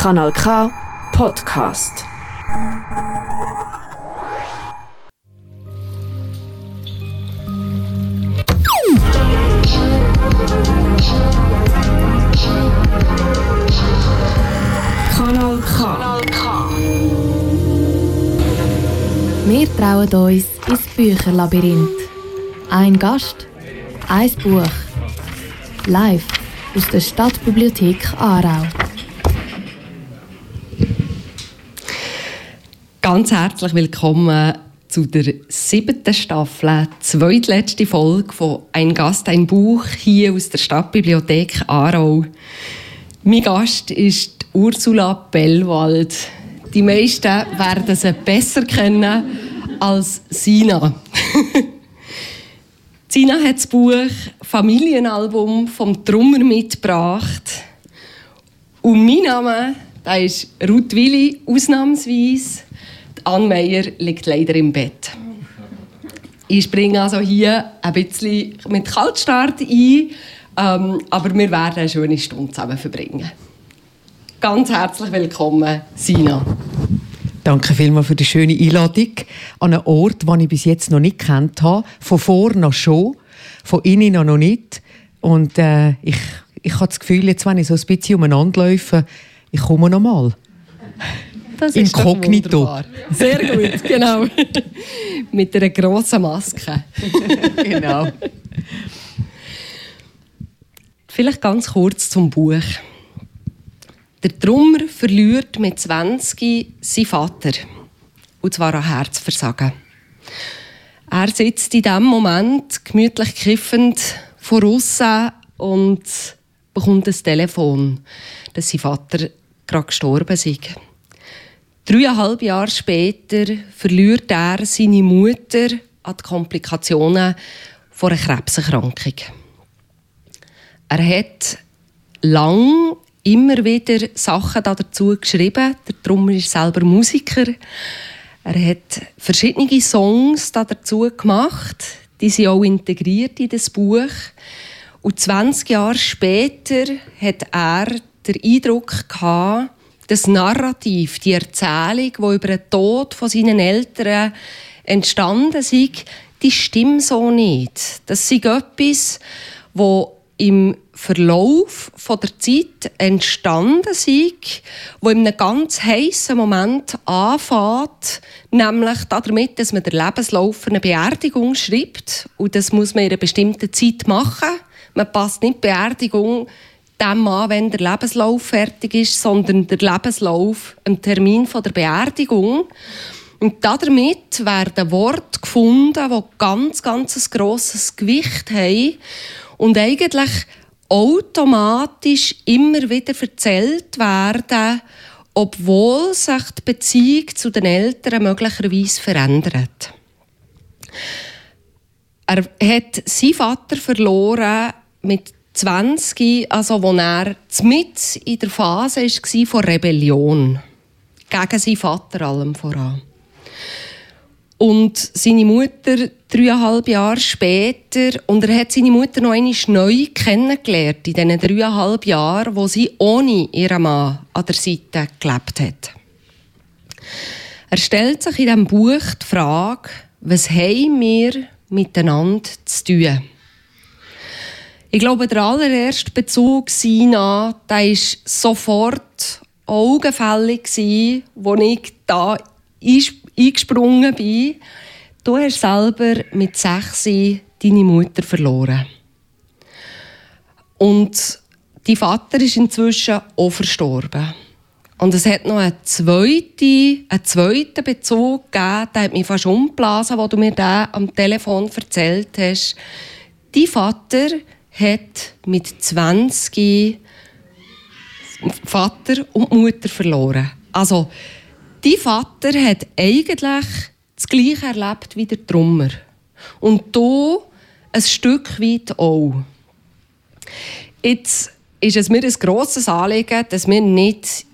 Kanal K Podcast. Kanal K. Wir trauen uns ins Bücherlabyrinth. Ein Gast, ein Buch. Live aus der Stadtbibliothek Aarau. Ganz herzlich willkommen zu der siebten Staffel, zweitletzte Folge von «Ein Gast, ein Buch» hier aus der Stadtbibliothek Aarau. Mein Gast ist Ursula Bellwald. Die meisten werden sie besser kennen als Sina. Sina hat das Buch Familienalbum vom Trummer mitgebracht. Und mein Name der ist Ruth Willi, ausnahmsweise. Anne Meyer liegt leider im Bett. Ich springe also hier ein bisschen mit Kaltstart ein, ähm, aber wir werden eine schöne Stunde zusammen verbringen. Ganz herzlich willkommen, Sina. Danke vielmals für die schöne Einladung an einen Ort, den ich bis jetzt noch nicht kennt habe. Von vor noch schon, von innen noch nicht. Und äh, ich, ich habe das Gefühl, jetzt, wenn ich so ein bisschen umeinander laufe, ich komme noch mal. Das Inkognito. Sehr gut, genau. Mit einer grossen Maske. genau. Vielleicht ganz kurz zum Buch. Der Trummer verliert mit 20 seinen Vater. Und zwar an Herzversagen. Er sitzt in diesem Moment gemütlich kiffend vor aussen und bekommt ein Telefon, dass sein Vater gerade gestorben ist. Dreieinhalb Jahre später verliert er seine Mutter an die Komplikationen von einer Krebserkrankung. Er hat lang immer wieder Sachen dazu geschrieben. Trummer ist selber Musiker. Er hat verschiedene Songs dazu gemacht. Die sind auch integriert in das Buch. Und 20 Jahre später hat er den Eindruck gehabt, das Narrativ, die Erzählung, die über den Tod von seinen Eltern entstanden ist, die stimmt so nicht. Das ist etwas, wo im Verlauf von der Zeit entstanden ist, wo in einem ganz heißen Moment anfängt, nämlich damit, dass man den Lebenslauf eine Beerdigung schreibt und das muss man in einer bestimmten Zeit machen. Man passt nicht die Beerdigung dem an, wenn der Lebenslauf fertig ist, sondern der Lebenslauf am Termin der Beerdigung. Und damit werden Worte gefunden, die ganz, ganz ein grosses Gewicht haben und eigentlich automatisch immer wieder erzählt werden, obwohl sich die Beziehung zu den Eltern möglicherweise verändert. Er hat seinen Vater verloren mit 20, also wo er mit in der Phase war von Rebellion gegen seinen Vater allem voran. Und seine Mutter dreieinhalb Jahre später, und er hat seine Mutter noch einmal neu kennengelernt in diesen dreieinhalb Jahren, wo sie ohne ihren Mann an der Seite gelebt hat. Er stellt sich in diesem Buch die Frage, was haben wir miteinander zu tun? Ich glaube, der allererste Bezug Sina, der war sofort augenfällig, als ich da eingesprungen bin. Du hast selber mit sechs deine Mutter verloren. Und dein Vater ist inzwischen auch verstorben. Und es hat noch einen zweiten, einen zweiten Bezug gegeben, der hat mich fast umgeblasen, wo du mir den am Telefon erzählt hast. Dein Vater hat mit 20 Vater und Mutter verloren. Also, dein Vater hat eigentlich das Gleiche erlebt wie der Trummer. Und du ein Stück weit auch. Jetzt ist es mir ein grosses Anliegen, dass wir nicht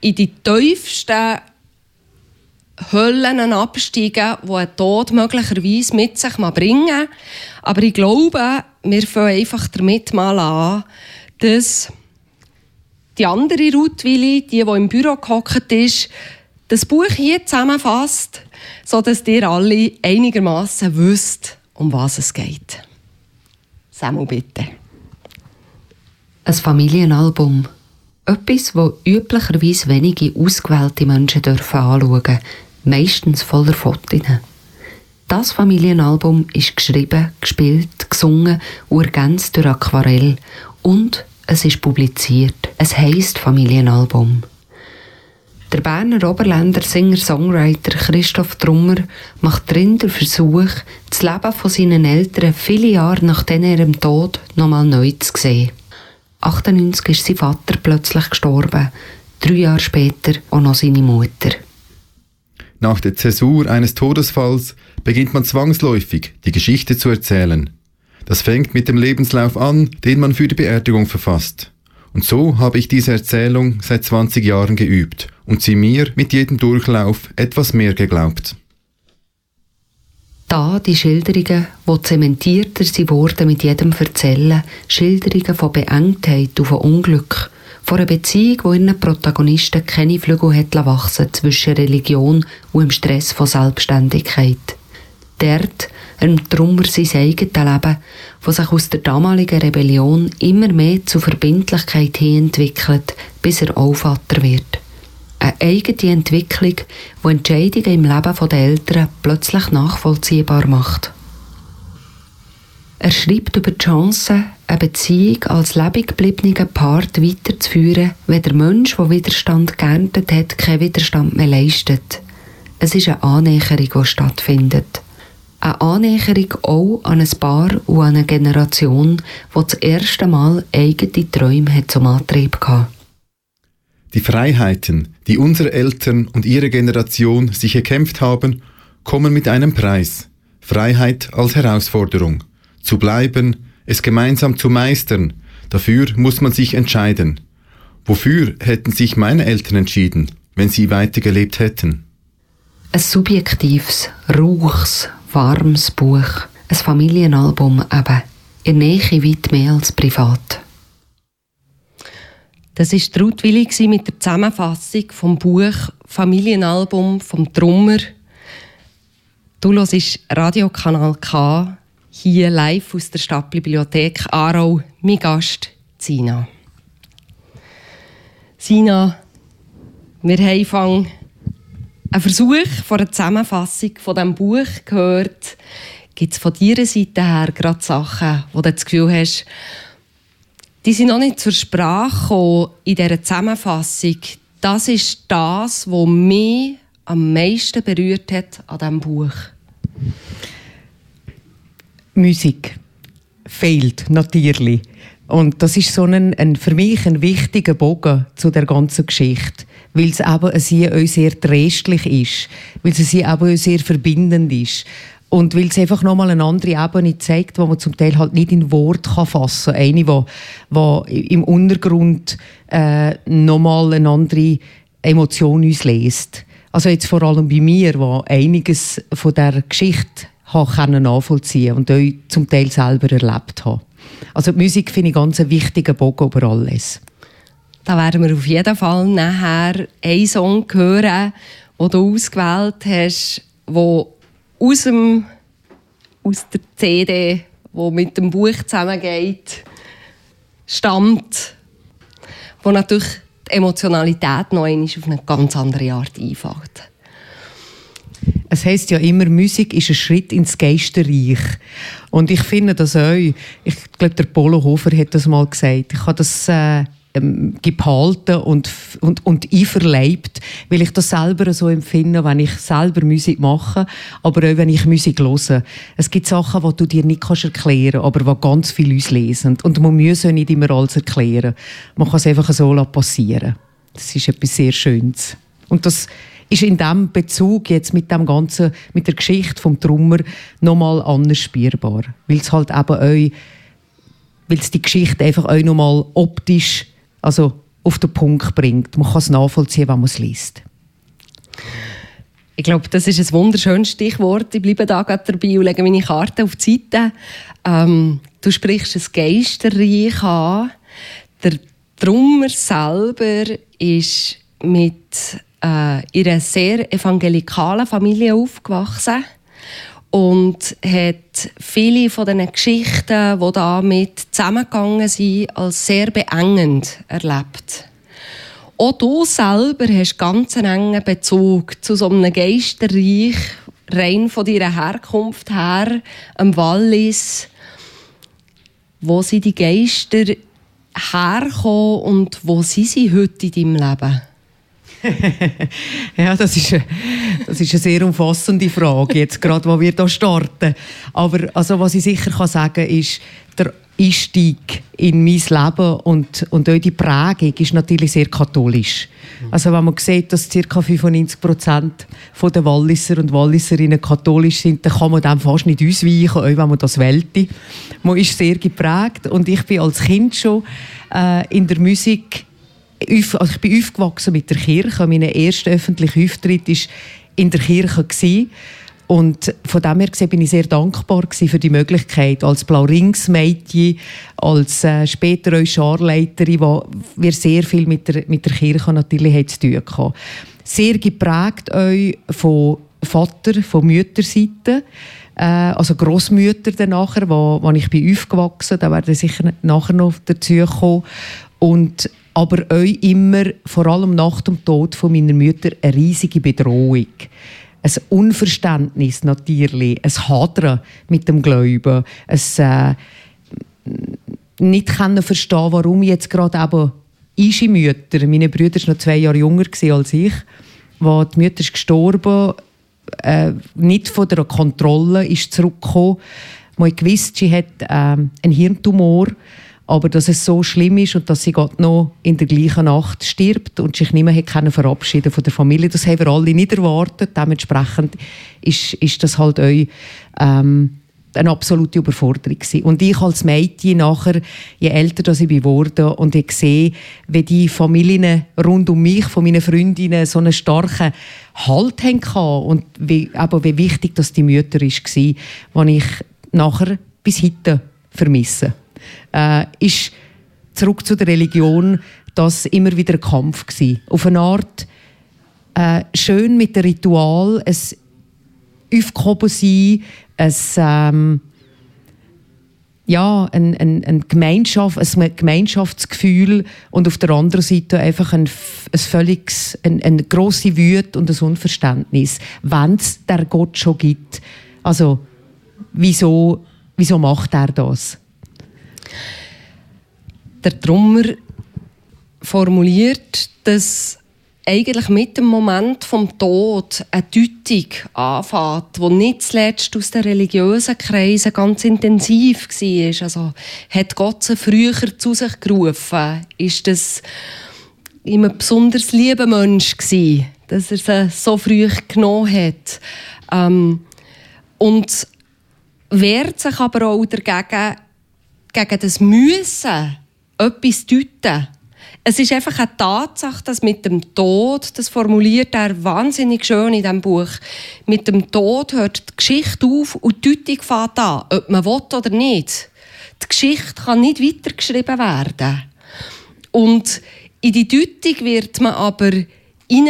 in die tiefsten Höllen absteigen, die ein Tod möglicherweise mit sich bringen. Aber ich glaube, wir fangen einfach damit mal an, dass die andere Rutwili, die, die im Büro gehockt ist, das Buch hier zusammenfasst, sodass ihr alle einigermaßen wisst, um was es geht. Samu, bitte. Ein Familienalbum. Etwas, das üblicherweise wenige ausgewählte Menschen dürfen anschauen meistens voller Fotos. Das Familienalbum ist geschrieben, gespielt, gesungen und ergänzt durch Aquarell und es ist publiziert. Es heisst Familienalbum. Der Berner Oberländer Singer-Songwriter Christoph Trummer macht drin den Versuch, das Leben von seinen Eltern viele Jahre nach ihrem Tod nochmal neu zu sehen. 98 ist sein Vater plötzlich gestorben, drei Jahre später auch noch seine Mutter. Nach der Zäsur eines Todesfalls beginnt man zwangsläufig, die Geschichte zu erzählen. Das fängt mit dem Lebenslauf an, den man für die Beerdigung verfasst. Und so habe ich diese Erzählung seit 20 Jahren geübt und sie mir mit jedem Durchlauf etwas mehr geglaubt. Da die Schilderungen, die zementierter sie wurden mit jedem Erzählen, Schilderungen von Beengtheit und von Unglück, von einer Beziehung, wo ihren Protagonisten keine Flügel hat wachsen zwischen Religion und dem Stress von Selbstständigkeit. Dort einem Trummer sein eigenes Leben, das sich aus der damaligen Rebellion immer mehr zur Verbindlichkeit hin entwickelt, bis er auch Vater wird. Eine eigene Entwicklung, die Entscheidungen im Leben der Eltern plötzlich nachvollziehbar macht. Er schreibt über die Chance, eine Beziehung als lebendig gebliebenen Part weiterzuführen, wenn der Mensch, der Widerstand geerntet hat, keinen Widerstand mehr leistet. Es ist eine Annäherung, die stattfindet. Eine Annäherung auch an ein Paar und an eine Generation, die das erste Mal eigene Träume zum Antrieb hatte. Die Freiheiten, die unsere Eltern und ihre Generation sich erkämpft haben, kommen mit einem Preis. Freiheit als Herausforderung. Zu bleiben, es gemeinsam zu meistern, dafür muss man sich entscheiden. Wofür hätten sich meine Eltern entschieden, wenn sie weitergelebt hätten? Ein subjektives, rauchs, warmes Buch, ein Familienalbum eben, in Nähe weit mehr als privat. Das war Ruth Willi mit der Zusammenfassung vom Buch Familienalbum vom Trummer. Du hörst Radiokanal K, hier live aus der Stadtbibliothek Aarau, mein Gast Sina. Sina, wir haben einen Versuch von einer Zusammenfassung von diesem Buch gehört. Gibt es von deiner Seite her gerade Sachen, wo du das Gefühl hast, die sind noch nicht zur Sprache gekommen in dieser Zusammenfassung. Das ist das, was mich am meisten berührt hat an diesem Buch. Musik fehlt natürlich. Und das ist so ein, ein, für mich ein wichtiger Bogen zu der ganzen Geschichte, weil es eben sie auch sehr tröstlich ist, weil sie eben auch sehr verbindend ist. Und weil es einfach nochmal eine andere Ebene zeigt, wo man zum Teil halt nicht in Wort kann fassen kann. Eine, die, die im Untergrund äh, nochmal eine andere Emotion uns lässt. Also jetzt vor allem bei mir, wo einiges von der Geschichte können nachvollziehen und euch zum Teil selber erlebt habe. Also die Musik finde ich ganz einen wichtigen Bogen über alles. Da werden wir auf jeden Fall nachher einen Song hören, den du ausgewählt hast, der aus, dem, aus der CD, wo mit dem Buch zusammengeht, stammt, wo natürlich die Emotionalität noch einmal auf eine ganz andere Art einfällt. Es heißt ja immer, Musik ist ein Schritt ins Geisterreich. Und ich finde das auch. Ich glaube, der Polo Hofer hat das mal gesagt. Ich habe das äh, ähm, gehalten und, und, und einverleibt, weil ich das selber so empfinde, wenn ich selber Musik mache, aber auch wenn ich Musik höre. Es gibt Sachen, die du dir nicht kannst erklären kannst, aber die ganz viele uns lesen. Und man muss nicht immer alles erklären. Man kann es einfach so passieren. Das ist etwas sehr Schönes. Und das ist in diesem Bezug jetzt mit dem ganzen, mit der Geschichte vom Trummer nochmal anders spürbar. Weil es halt eben auch, weil es die Geschichte einfach auch nochmal optisch, also auf den Punkt bringt. Man kann es nachvollziehen, wenn man es liest. Ich glaube, das ist ein wunderschönes Stichwort. Ich bleibe da gerade dabei und lege meine Karte auf die Seite. Ähm, du sprichst ein Geisterreich an. Der Trummer selber ist mit äh, in einer sehr evangelikalen Familie aufgewachsen und hat viele von diesen Geschichten, die damit zusammengegangen sind, als sehr beengend erlebt. Auch du selber hast ganz einen engen Bezug zu so einem Geisterreich, rein von deiner Herkunft her, am Wallis. Wo sind die Geister herkommen und wo sind sie heute in deinem Leben? ja, das ist, eine, das ist eine sehr umfassende Frage, jetzt gerade, wo wir hier starten. Aber also, was ich sicher kann sagen kann, ist, der Einstieg in mein Leben und, und auch die Prägung ist natürlich sehr katholisch. Also wenn man sieht, dass ca. 95 Prozent der Walliser und Walliserinnen katholisch sind, dann kann man dem fast nicht ausweichen, auch wenn man das wählte. Man ist sehr geprägt und ich bin als Kind schon äh, in der Musik also ich bin aufgewachsen mit der Kirche. Mein erster öffentlicher Auftritt war in der Kirche. Gewesen. Und von dem her gesehen bin ich sehr dankbar für die Möglichkeit, als Blau-Rings-Mädchen, als äh, später auch Scharleiterin, wo wir sehr viel mit der, mit der Kirche natürlich zu tun hatten. Sehr geprägt euch von Vater, von Mütterseite, äh, also Großmütter dann wo, wo ich bin aufgewachsen, da werden sicher nachher noch dazu kommen. Und aber euch immer, vor allem nach dem Tod von meiner Mutter, eine riesige Bedrohung. Ein Unverständnis natürlich, ein Hadern mit dem Glauben, ein äh, nicht verstehen, warum jetzt gerade eben unsere Mütter, meine Brüder waren noch zwei Jahre jünger als ich, wo die Mutter ist gestorben, äh, nicht von der Kontrolle ist zurückgekommen. Man gewusst, sie hat äh, einen Hirntumor aber dass es so schlimm ist und dass sie Gott noch in der gleichen Nacht stirbt und sich nicht mehr hat verabschieden von der Familie, das haben wir alle nicht erwartet. Dementsprechend ist, ist das halt auch ähm, eine absolute Überforderung gewesen. Und ich als Mädchen nachher, je älter das ich geworden und ich sehe, wie die Familien rund um mich, von meinen Freundinnen, so einen starken Halt hatten und wie, aber wie wichtig das die Mütter war, die ich nachher bis heute vermisse äh, ist zurück zu der Religion das immer wieder ein Kampf gewesen. Auf eine Art äh, schön mit dem Ritual, ein Aufgehoben sein, ein, ähm, ja, ein, ein, ein, Gemeinschaft, ein Gemeinschaftsgefühl und auf der anderen Seite einfach ein, ein völliges, ein, eine grosse Wut und ein Unverständnis, wenn es der Gott schon gibt. Also, wieso, wieso macht er das? Der Trummer formuliert, dass eigentlich mit dem Moment vom Tod eine Deutung anfängt, die nicht zuletzt aus den religiösen Kreisen ganz intensiv war. Also hat Gott sie früher zu sich gerufen? Ist das ein besonders lieber Mensch gewesen, dass er sie so früh genommen hat? Ähm, und wehrt sich aber auch dagegen, gegen das Müssen etwas deuten. Es ist einfach eine Tatsache, dass mit dem Tod, das formuliert er wahnsinnig schön in diesem Buch, mit dem Tod hört die Geschichte auf und die Deutung fängt an, ob man will oder nicht. Die Geschichte kann nicht weitergeschrieben werden. Und in die Deutung wird man aber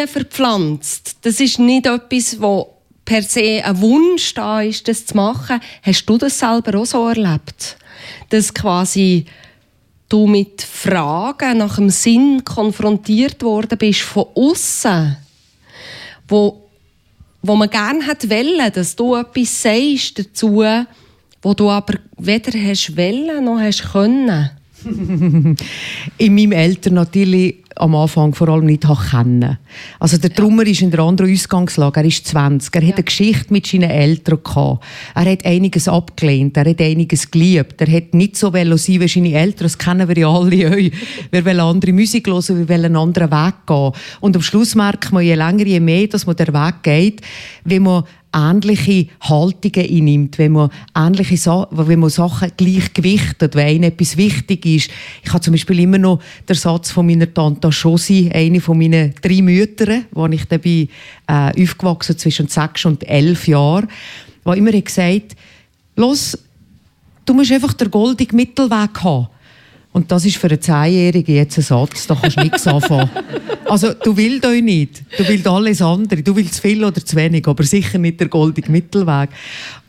verpflanzt. Das ist nicht etwas, wo per se ein Wunsch da ist, das zu machen. Hast du das selber auch so erlebt? dass quasi du mit Fragen nach dem Sinn konfrontiert worden bist von außen, wo, wo man gerne hat wollen, dass du etwas sagst dazu, wo du aber weder hast wollen noch hast können. In meinem Eltern natürlich am Anfang vor allem nicht kennen Also der Trummer ist in der anderen Ausgangslage. Er ist 20. Er ja. hat eine Geschichte mit seinen Eltern gehabt. Er hat einiges abgelehnt. Er hat einiges geliebt. Er hat nicht so sein wie seine Eltern. Das kennen wir ja alle. Wir wollen andere Musik hören, wir wollen einen anderen Weg gehen. Und am Schluss merkt man, je länger, je mehr, dass man den Weg geht, wie man ähnliche Haltungen einnimmt, wenn man ähnliche Sa wenn man Sachen gleichgewichtet, wenn einem etwas wichtig ist. Ich habe zum Beispiel immer noch den Satz von meiner Tante Josi, eine von meinen drei Müttern, wo ich dabei äh, aufgewachsen zwischen sechs und elf Jahren, wo immer gesagt, los, du musst einfach den goldigen Mittelweg haben. Und das ist für einen Zehnjährigen jetzt ein Satz, da kannst du nichts anfangen. Also, du willst euch nicht. Du willst alles andere. Du willst zu viel oder zu wenig, aber sicher nicht der goldige Mittelweg.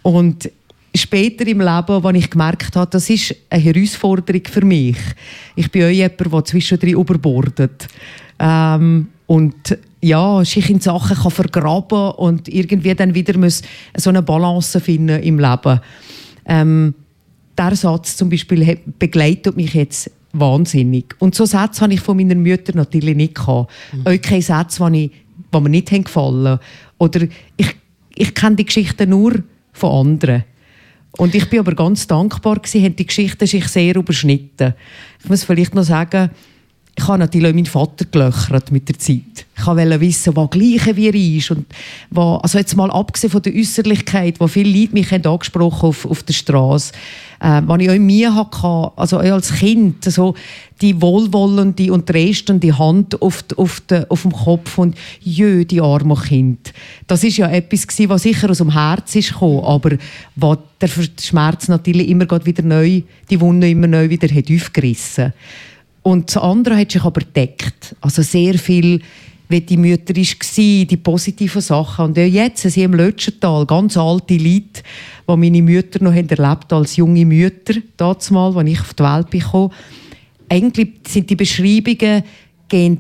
Und später im Leben, als ich gemerkt habe, das ist eine Herausforderung für mich. Ich bin auch jemand, der zwischendrin überbordet. Ähm, und ja, sich in Sachen kann vergraben und irgendwie dann wieder muss so eine Balance finden im Leben. Ähm, der Satz zum Beispiel begleitet mich jetzt wahnsinnig. Und so Sätze habe ich von meiner Mutter natürlich nicht gehabt. Mhm. Auch keine Sätze, die, ich, die mir nicht gefallen Oder ich, ich kenne die Geschichten nur von anderen. Und ich bin aber ganz dankbar gewesen, haben die Geschichten sich sehr überschnitten. Ich muss vielleicht noch sagen, ich habe natürlich meinen Vater gelöchert mit der Zeit. Ich wollte wissen, was gleiche wie er ist. Und was, also jetzt mal abgesehen von der Äußerlichkeit, wo viele Leute mich haben angesprochen auf, auf der Straße, äh, was ich auch in mir hatte, also auch als Kind, so die wohlwollende und tröstende Hand auf, auf, de, auf dem Kopf und jö, die arme Kind. Das ist ja etwas gewesen, was sicher aus dem Herz ist gekommen, aber was der Schmerz natürlich immer wieder neu, die Wunde immer neu wieder hat aufgerissen hat. Und das andere hat sich aber deckt. Also sehr viel, wie die Mütter war, die positiven Sachen. Und jetzt sind im Lötschental ganz alte Leute, die meine Mütter noch erlebt haben als junge Mütter, damals, als ich auf die Welt kam. Eigentlich sind die Beschreibungen gehen,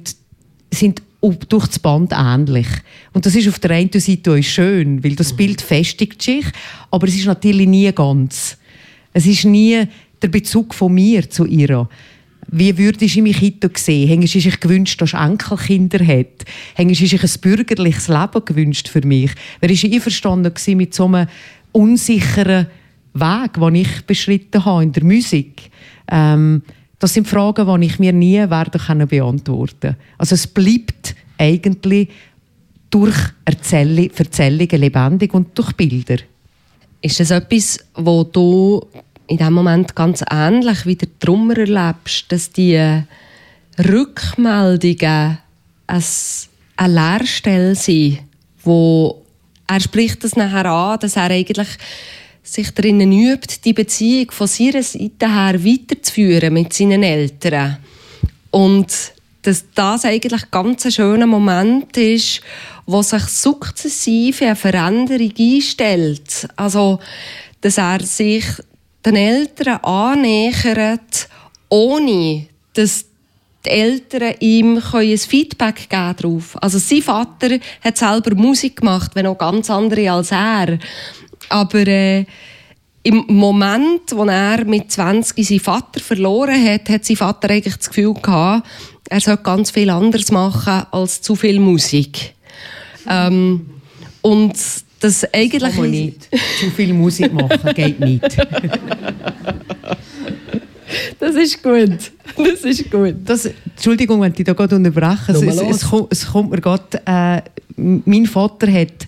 sind durch das Band ähnlich. Und das ist auf der einen Seite auch schön, weil das Bild festigt sich, aber es ist natürlich nie ganz. Es ist nie der Bezug von mir zu ihr. Wie würdest du mich heute sehen? Hättest du sich gewünscht, dass du Enkelkinder hat? Hättest du sich ein bürgerliches Leben gewünscht für mich? Wärst du einverstanden mit so einem unsicheren Weg, den ich beschritten habe in der Musik? Ähm, das sind Fragen, die ich mir nie werde können beantworten Also es bleibt eigentlich durch Erzählungen lebendig und durch Bilder. Ist das etwas, wo du in dem Moment ganz ähnlich wie der Trummer erlebst, dass die Rückmeldungen eine Leerstelle sind, wo er spricht das nachher an, dass er eigentlich sich darin übt, die Beziehung von seiner Seite her weiterzuführen mit seinen Eltern. Und dass das eigentlich ganz ein schöner Moment ist, wo sich sukzessive eine Veränderung einstellt. Also, dass er sich den Eltern annähert, ohne dass die Eltern ihm ein Feedback geben darauf. Also sein Vater hat selber Musik gemacht, wenn auch ganz andere als er. Aber äh, im Moment, wo er mit 20 seinen Vater verloren hat, hat sein Vater eigentlich das Gefühl gehabt, er soll ganz viel anderes machen als zu viel Musik. Ähm, und das eigentlich... Das nicht. Zu viel Musik machen geht nicht. Das ist gut. Das ist gut. Das, Entschuldigung, wenn ich da gerade unterbreche. Es, es, es, kommt, es, kommt mir gerade... Äh, mein Vater hat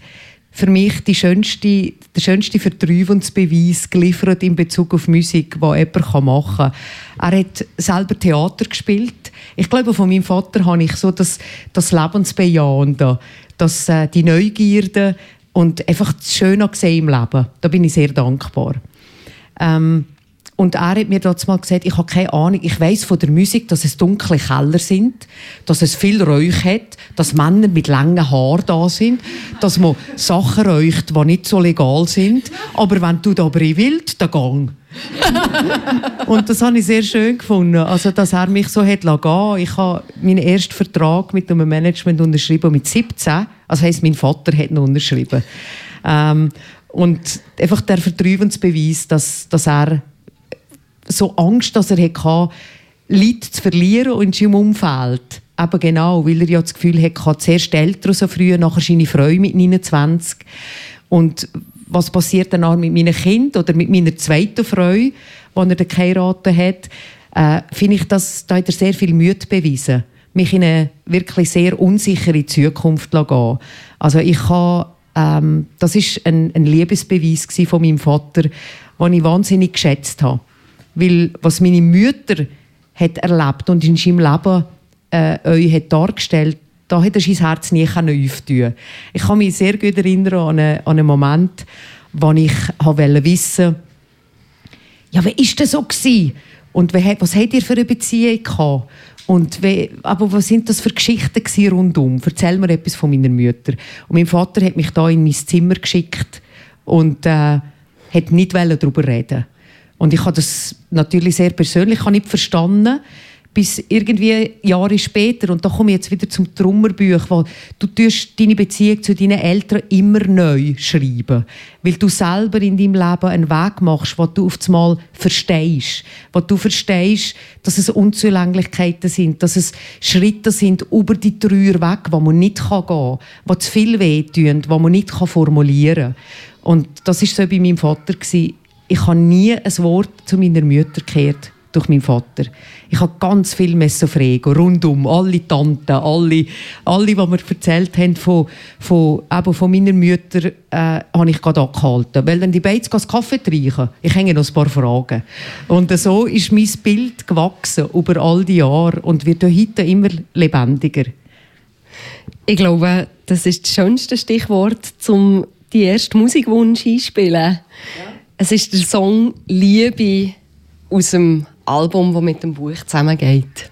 für mich die schönste, der schönste Vertrauensbeweis geliefert in Bezug auf Musik, die jemand machen kann. Er hat selber Theater gespielt. Ich glaube, von meinem Vater habe ich so das, das Lebensbejahende, das, äh, die Neugierde, und einfach das Schöne gesehen im Leben. Da bin ich sehr dankbar. Ähm, und er hat mir dazu mal gesagt, ich habe keine Ahnung, ich weiß von der Musik, dass es dunkle Keller sind, dass es viel Räuch hat, dass Männer mit langen Haaren da sind, dass man Sachen räucht, die nicht so legal sind. Aber wenn du da willst, dann gang. und das habe ich sehr schön gefunden, also dass er mich so hat gehen. Ich habe meinen ersten Vertrag mit einem Management unterschrieben mit 17. Also heisst, mein Vater hat ihn unterschrieben. Ähm, und einfach der Vertrauensbeweis, dass, dass er so Angst, dass er hatte, Leute zu verlieren in seinem Umfeld. Eben genau, weil er ja das Gefühl hatte, zuerst Eltern so früh, nachher seine Frau mit 29. Und was passiert dann auch mit meinem Kind oder mit meiner zweiten Frau, die er dann geheiratet hat, äh, finde ich, dass da hat er sehr viel Mühe bewiesen, mich in eine wirklich sehr unsichere Zukunft zu gehen. Also ich habe, ähm, das ist ein, ein Liebesbeweis von meinem Vater, den ich wahnsinnig geschätzt habe. Weil was meine Mutter hat erlebt und in seinem Leben äh, euch hat dargestellt, da hat er sein Herz nie öffnen Ich kann mich sehr gut erinnern an einen, an einen Moment, wo ich wollte wissen ja, wie war das so? Gewesen? Und was habt ihr für eine Beziehung gehabt? Und wie, aber was sind das für Geschichten rundum? Erzähl mir etwas von meiner Mutter. Und mein Vater hat mich da in mein Zimmer geschickt und äh, hat nicht darüber reden. Und ich habe das natürlich sehr persönlich ich nicht verstanden, bis irgendwie Jahre später, und da komme ich jetzt wieder zum Trummerbuch, weil du deine Beziehung zu deinen Eltern immer neu schreiben, weil du selber in deinem Leben einen Weg machst, wo du auf einmal verstehst, wo du verstehst, dass es Unzulänglichkeiten sind, dass es Schritte sind über die Trauer weg, wo man nicht gehen kann, wo zu viel wehtun, wo man nicht formulieren kann. Und das ist so bei meinem Vater Ich habe nie ein Wort zu meiner Mutter gehört durch meinen Vater. Ich habe ganz viel Messofrego rundum, alle Tanten, alle, alle, die mir erzählt haben von, von, eben von meiner Mutter, äh, habe ich gerade angehalten. Weil dann die beiden Kaffee trinken, ich hänge noch ein paar Fragen. Und so ist mein Bild gewachsen über all die Jahre und wird heute immer lebendiger. Ich glaube, das ist das schönste Stichwort, um die erste Musikwunsch einspielen. Ja. Es ist der Song Liebe aus dem Album, das mit dem Buch zusammengeht.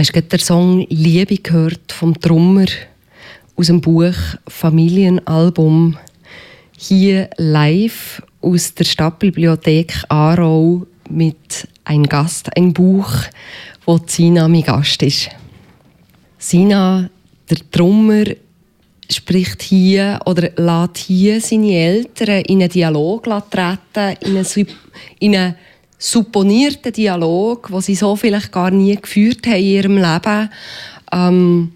Hast gerade den Song Liebe gehört vom Drummer aus dem Buch Familienalbum. Hier live aus der Stadtbibliothek Aarau mit einem Gast, ein Buch, wo Sina mein Gast ist. Sina, der Drummer, spricht hier oder lässt hier seine Eltern in einen Dialog treten, in einen, in einen supponierten Dialog, wo sie so vielleicht gar nie geführt haben in ihrem Leben. Ähm,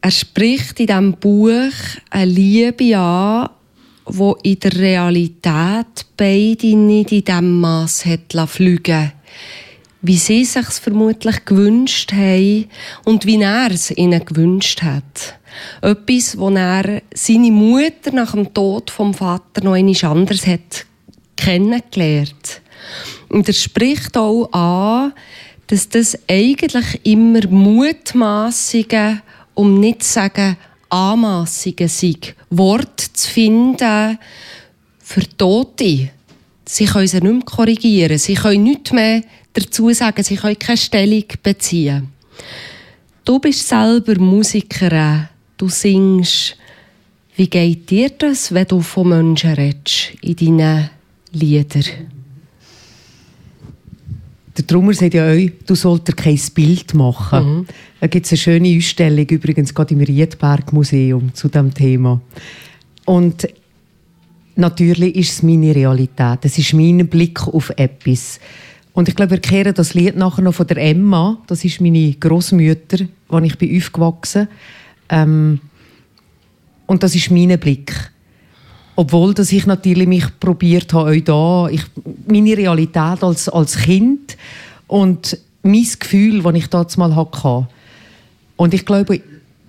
er spricht in diesem Buch eine Liebe an, wo in der Realität beide nicht in diesem Mass hat fliegen wie sie sich vermutlich gewünscht haben und wie er es ihnen gewünscht hat. Etwas, wo er seine Mutter nach dem Tod vom Vater noch einmal anders hat kennengelernt. Und er spricht auch an, dass das eigentlich immer Mutmaßungen, um nicht zu sagen Anmaßungen sind, Worte zu finden für Tote. Sie können sie nicht mehr korrigieren, sie können nichts mehr dazu sagen, sie können keine Stellung beziehen. Du bist selber Musikerin, du singst. Wie geht dir das, wenn du von Menschen redest in deinen Liedern? Der Drummer sagt ja euch, du solltest kein Bild machen. Mhm. Da gibt es eine schöne Ausstellung, übrigens gerade im Riedberg Museum zu diesem Thema. Und natürlich ist es meine Realität. Es ist mein Blick auf etwas. Und ich glaube, wir kehren das Lied nachher noch von der Emma. Das ist meine Großmutter, als ich bin aufgewachsen ähm, Und das ist mein Blick. Obwohl dass ich natürlich mich probiert habe, euch da, ich, meine Realität als, als Kind und mein Gefühl, das ich damals mal hatte. Und ich glaube,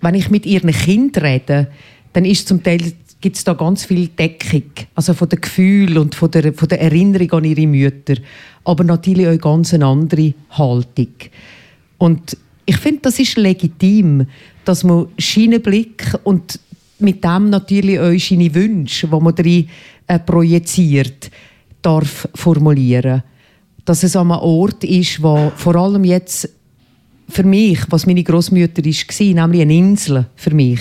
wenn ich mit ihren Kindern rede, dann ist zum Teil gibt es da ganz viel Deckung, also von den Gefühlen und von der, von der Erinnerung an ihre Mütter, aber natürlich auch ganz eine andere Haltung. Und ich finde, das ist legitim, dass man Schienenblick und mit dem natürlich auch seine Wünsche, die man darin äh, projiziert, darf formulieren. Dass es an einem Ort ist, wo vor allem jetzt für mich, was meine Großmutter war, nämlich eine Insel für mich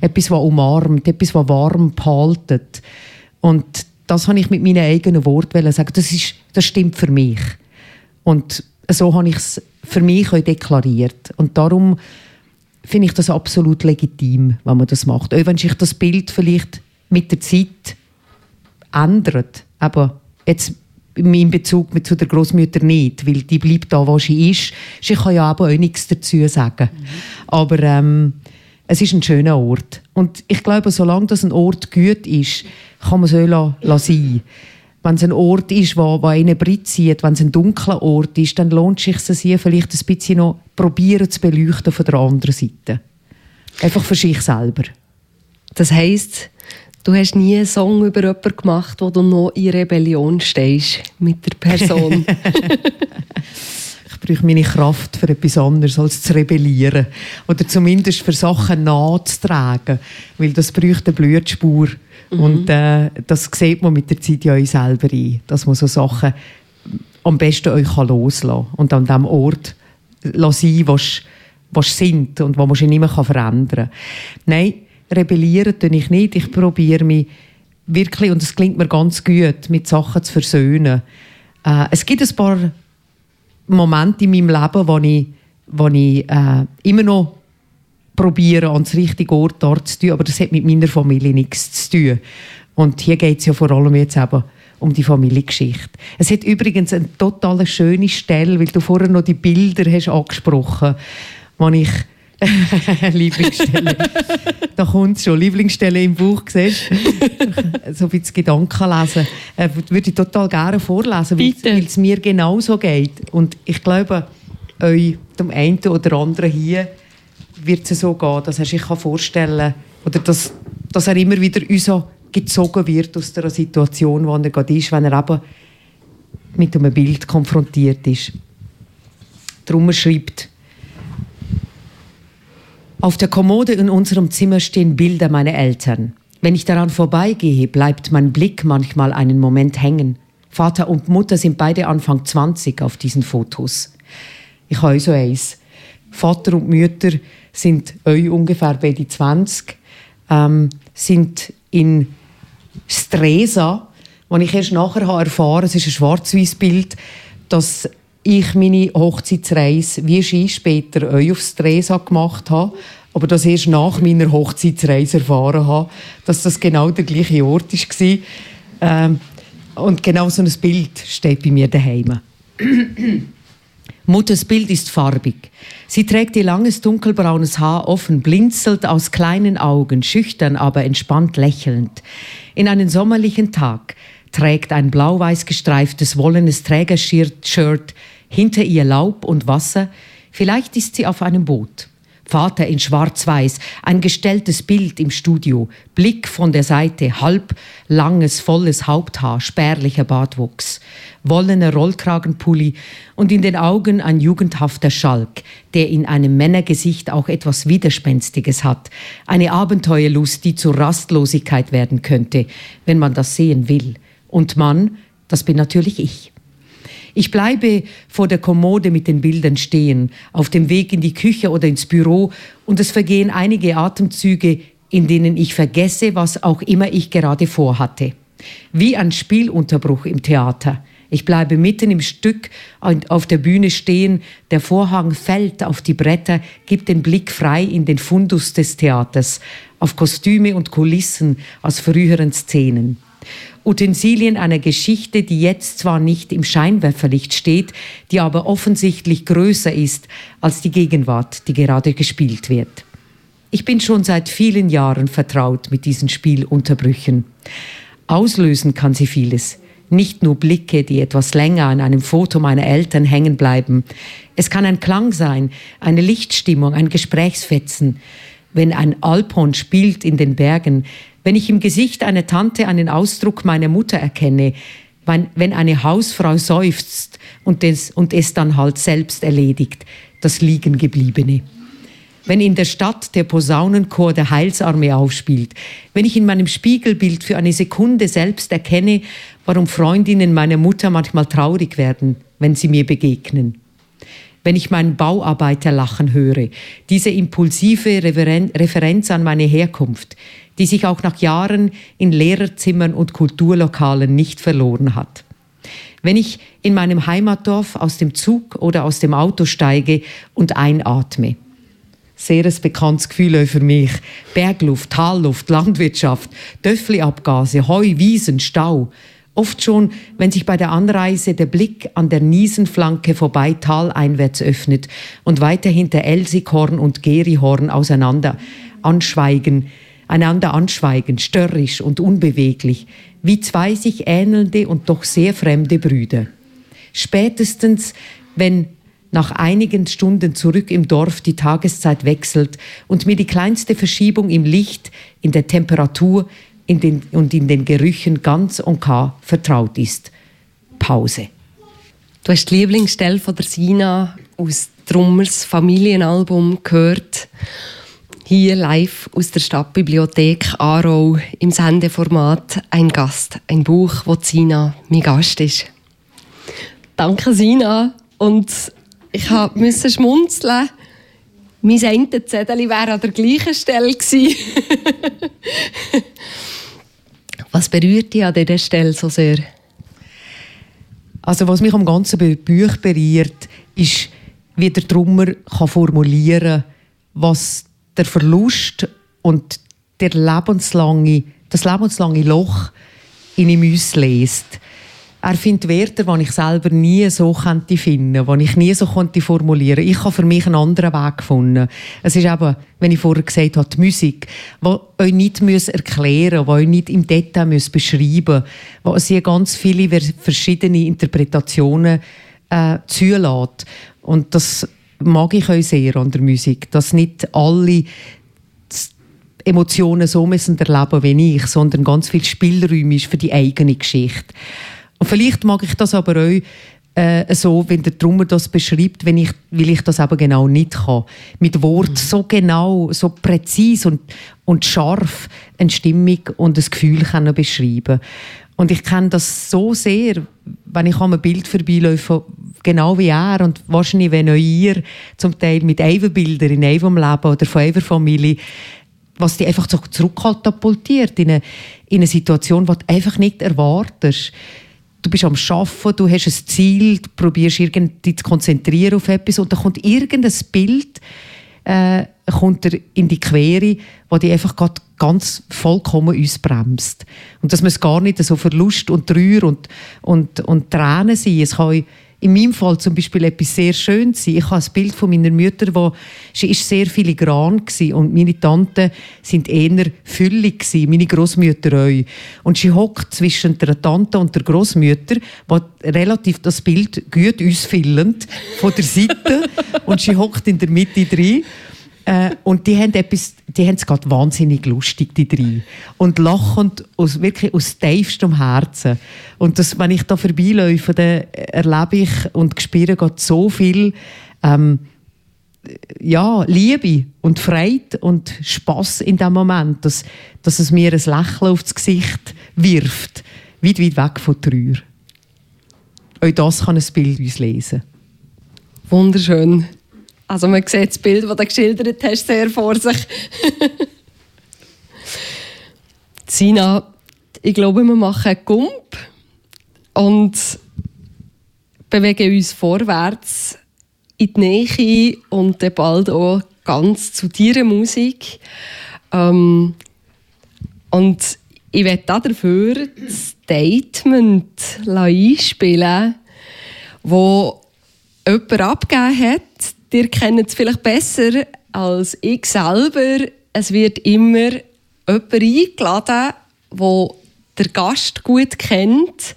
etwas, was umarmt, etwas, was warm behaltet. Und das habe ich mit meinen eigenen Worten sagen. Das, ist, das stimmt für mich. Und so habe ich es für mich auch deklariert. Und darum finde ich das absolut legitim, wenn man das macht. Auch wenn sich das Bild vielleicht mit der Zeit ändert. Aber jetzt in Bezug zu der Großmutter nicht, weil die bleibt da, wo sie ist. Sie kann ja aber auch nichts dazu sagen. Mhm. Aber ähm, es ist ein schöner Ort. Und ich glaube, solange das ein Ort gut ist, kann man es auch sein wenn es ein Ort ist, wo, wo einen zieht, wenn es ein dunkler Ort ist, dann lohnt es sich, sie vielleicht ein bisschen noch probieren zu beleuchten von der anderen Seite. Einfach für sich selber. Das heisst, du hast nie einen Song über jemanden gemacht, wo du noch in Rebellion stehst mit der Person. brauche meine Kraft für etwas anderes als zu rebellieren. Oder zumindest für Sachen nachzutragen. Weil das bräuchte eine Blutspur. Mhm. Und äh, das sieht man mit der Zeit ja auch selber ein. Dass man so Sachen am besten euch loslassen kann. Und an dem Ort sein, was was sind und was man nicht mehr verändern kann. Nein, rebellieren tue ich nicht. Ich probiere mich wirklich, und es klingt mir ganz gut, mit Sachen zu versöhnen. Äh, es gibt ein paar Moment in meinem Leben, wo ich, wo ich äh, immer noch probiere, an den richtigen Ort dort zu tun, aber das hat mit meiner Familie nichts zu tun. Und hier geht es ja vor allem jetzt eben um die Familiengeschichte. Es hat übrigens eine total schöne Stelle, weil du vorher noch die Bilder hast angesprochen, wo ich Lieblingsstelle. da kommt schon. Lieblingsstelle im Buch, siehst So wie das Gedankenlesen. Äh, würde ich total gerne vorlesen, weil es mir genauso geht. Und ich glaube, euch, dem einen oder anderen hier, wird es so gehen, dass er sich vorstellen kann, oder dass, dass er immer wieder uns gezogen wird aus der Situation, wo er gerade ist, wenn er eben mit einem Bild konfrontiert ist. Darum schreibt auf der Kommode in unserem Zimmer stehen Bilder meiner Eltern. Wenn ich daran vorbeigehe, bleibt mein Blick manchmal einen Moment hängen. Vater und Mutter sind beide Anfang 20 auf diesen Fotos. Ich habe so eins. Vater und Mütter sind euch ungefähr bei die 20, ähm, sind in Stresa, wo ich erst nachher habe erfahren es ist ein Schwarz-Weiß-Bild, dass ich meine Hochzeitsreise wie Ski später euch auf Stresa gemacht habe, aber das erst nach meiner Hochzeitsreise erfahren habe, dass das genau der gleiche Ort war. Ähm, und genau so ein Bild steht bei mir daheim. Mutters Bild ist farbig. Sie trägt ihr langes dunkelbraunes Haar offen, blinzelt aus kleinen Augen, schüchtern, aber entspannt lächelnd. In einen sommerlichen Tag trägt ein blau-weiß gestreiftes wollenes Trägershirt hinter ihr Laub und Wasser. Vielleicht ist sie auf einem Boot. Vater in Schwarz-Weiß, ein gestelltes Bild im Studio, Blick von der Seite, halb langes, volles Haupthaar, spärlicher Bartwuchs, wollener Rollkragenpulli und in den Augen ein jugendhafter Schalk, der in einem Männergesicht auch etwas Widerspenstiges hat, eine Abenteuerlust, die zur Rastlosigkeit werden könnte, wenn man das sehen will. Und Mann, das bin natürlich ich. Ich bleibe vor der Kommode mit den Bildern stehen, auf dem Weg in die Küche oder ins Büro und es vergehen einige Atemzüge, in denen ich vergesse, was auch immer ich gerade vorhatte. Wie ein Spielunterbruch im Theater. Ich bleibe mitten im Stück auf der Bühne stehen, der Vorhang fällt auf die Bretter, gibt den Blick frei in den Fundus des Theaters, auf Kostüme und Kulissen aus früheren Szenen. Utensilien einer Geschichte, die jetzt zwar nicht im Scheinwerferlicht steht, die aber offensichtlich größer ist als die Gegenwart, die gerade gespielt wird. Ich bin schon seit vielen Jahren vertraut mit diesen Spielunterbrüchen. Auslösen kann sie vieles. Nicht nur Blicke, die etwas länger an einem Foto meiner Eltern hängen bleiben. Es kann ein Klang sein, eine Lichtstimmung, ein Gesprächsfetzen. Wenn ein Alphorn spielt in den Bergen, wenn ich im Gesicht einer Tante einen Ausdruck meiner Mutter erkenne, wenn eine Hausfrau seufzt und es, und es dann halt selbst erledigt, das Liegengebliebene. Wenn in der Stadt der Posaunenchor der Heilsarmee aufspielt, wenn ich in meinem Spiegelbild für eine Sekunde selbst erkenne, warum Freundinnen meiner Mutter manchmal traurig werden, wenn sie mir begegnen wenn ich meinen Bauarbeiter lachen höre, diese impulsive Referenz an meine Herkunft, die sich auch nach Jahren in Lehrerzimmern und Kulturlokalen nicht verloren hat. Wenn ich in meinem Heimatdorf aus dem Zug oder aus dem Auto steige und einatme. Sehr ein bekanntes Gefühl für mich. Bergluft, Talluft, Landwirtschaft, Döffliabgase, Heu, Wiesen, Stau. Oft schon, wenn sich bei der Anreise der Blick an der Niesenflanke vorbei taleinwärts öffnet und weiter hinter Elsighorn und Gerihorn auseinander anschweigen, einander anschweigen, störrisch und unbeweglich, wie zwei sich ähnelnde und doch sehr fremde Brüder. Spätestens, wenn nach einigen Stunden zurück im Dorf die Tageszeit wechselt und mir die kleinste Verschiebung im Licht, in der Temperatur in den, und in den Gerüchen ganz und gar vertraut ist. Pause. Du hast die Lieblingsstelle von der Sina aus Drummers Familienalbum gehört hier live aus der Stadtbibliothek Aarau im Sendeformat «Ein Gast», ein Buch, wo Sina mein Gast ist. Danke, Sina. Und ich musste schmunzeln. Mein Entenzettel wäre an der gleichen Stelle gewesen. Was berührt dich an dieser Stelle so sehr? Also was mich am ganzen Buch berührt, ist, wie der Trummer formulieren kann, was der Verlust und der lebenslange, das lebenslange Loch in ihm auslässt. Er findet Wörter, die ich selber nie so finden, die ich nie so konnte formulieren. Ich habe für mich einen anderen Weg gefunden. Es ist eben, wenn ich vorher gesagt habe, die Musik, die euch nicht erklären muss, die euch nicht im Detail beschreiben muss, die ganz viele verschiedene Interpretationen äh, zulässt. Und das mag ich euch sehr an der Musik, dass nicht alle Emotionen so müssen erleben wie ich, sondern ganz viel Spielraum ist für die eigene Geschichte. Und vielleicht mag ich das aber auch äh, so, wenn der Drummer das beschreibt, wenn ich, weil ich das aber genau nicht kann. Mit Wort mhm. so genau, so präzise und, und scharf eine Stimmung und ein Gefühl können beschreiben Und ich kenne das so sehr, wenn ich an einem Bild vorbeilaufe, genau wie er und wahrscheinlich, wenn auch ihr zum Teil mit Evenbildern in Evom leben oder von Ever-Familie, was dich einfach so zurückkatapultiert in eine, in eine Situation, die du einfach nicht erwartest. Du bist am Arbeiten, du hast ein Ziel, du probierst irgendwie zu konzentrieren auf etwas und dann kommt irgendein Bild, äh, kommt er in die Quere, wo die einfach ganz vollkommen uns bremst. Und dass man es gar nicht so Verlust und Trauer und, und, und Tränen sein. Es kann in meinem Fall zum Beispiel etwas sehr Schönes sein. Ich habe ein Bild von meiner Mutter, wo sie ist sehr filigran war und meine Tanten sind eher füllig gewesen, meine Großmütter auch. Und sie hockt zwischen der Tante und der Großmütter, wo relativ das Bild gut ausfüllend von der Seite und sie hockt in der Mitte drin äh, und die haben etwas, die haben es gerade wahnsinnig lustig, die drei. Und lachen aus, wirklich aus tiefstem Herzen. Und das, wenn ich da vorbeiläufe, dann erlebe ich und spüre gerade so viel, ähm, ja, Liebe und Freude und Spaß in dem Moment, dass, dass es mir ein Lächeln aufs Gesicht wirft, weit, weit weg von Trauer. Auch das kann ein Bild uns lesen. Wunderschön. Also man sieht das Bild, das du geschildert hast, sehr vor sich. Sina, ich glaube, wir machen einen Gump und bewegen uns vorwärts in die Nähe und dann bald auch ganz zu deiner Musik. Ähm, und ich werde dafür das Statement einspielen, das jemand abgegeben hat, Ihr kennt es vielleicht besser als ich selber. Es wird immer jemand eingeladen, der der Gast gut kennt,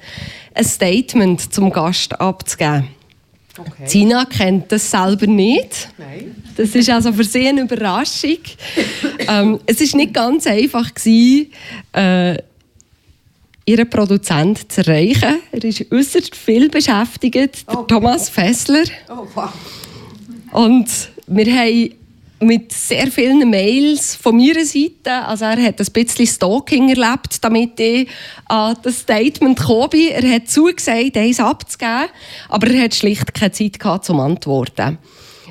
ein Statement zum Gast abzugeben. Okay. Zina kennt das selber nicht. Nein. Das ist also für sie eine Überraschung. ähm, es ist nicht ganz einfach gewesen, äh, ihren Produzent zu erreichen. Er ist äußerst viel beschäftigt, oh. Thomas Fessler. Oh, wow. Und wir haben mit sehr vielen Mails von meiner Seite, also er hat ein bisschen Stalking erlebt, damit ich an das Statement gekommen bin. Er hat zugesagt, eins abzugeben, aber er hat schlicht keine Zeit gehabt zum Antworten.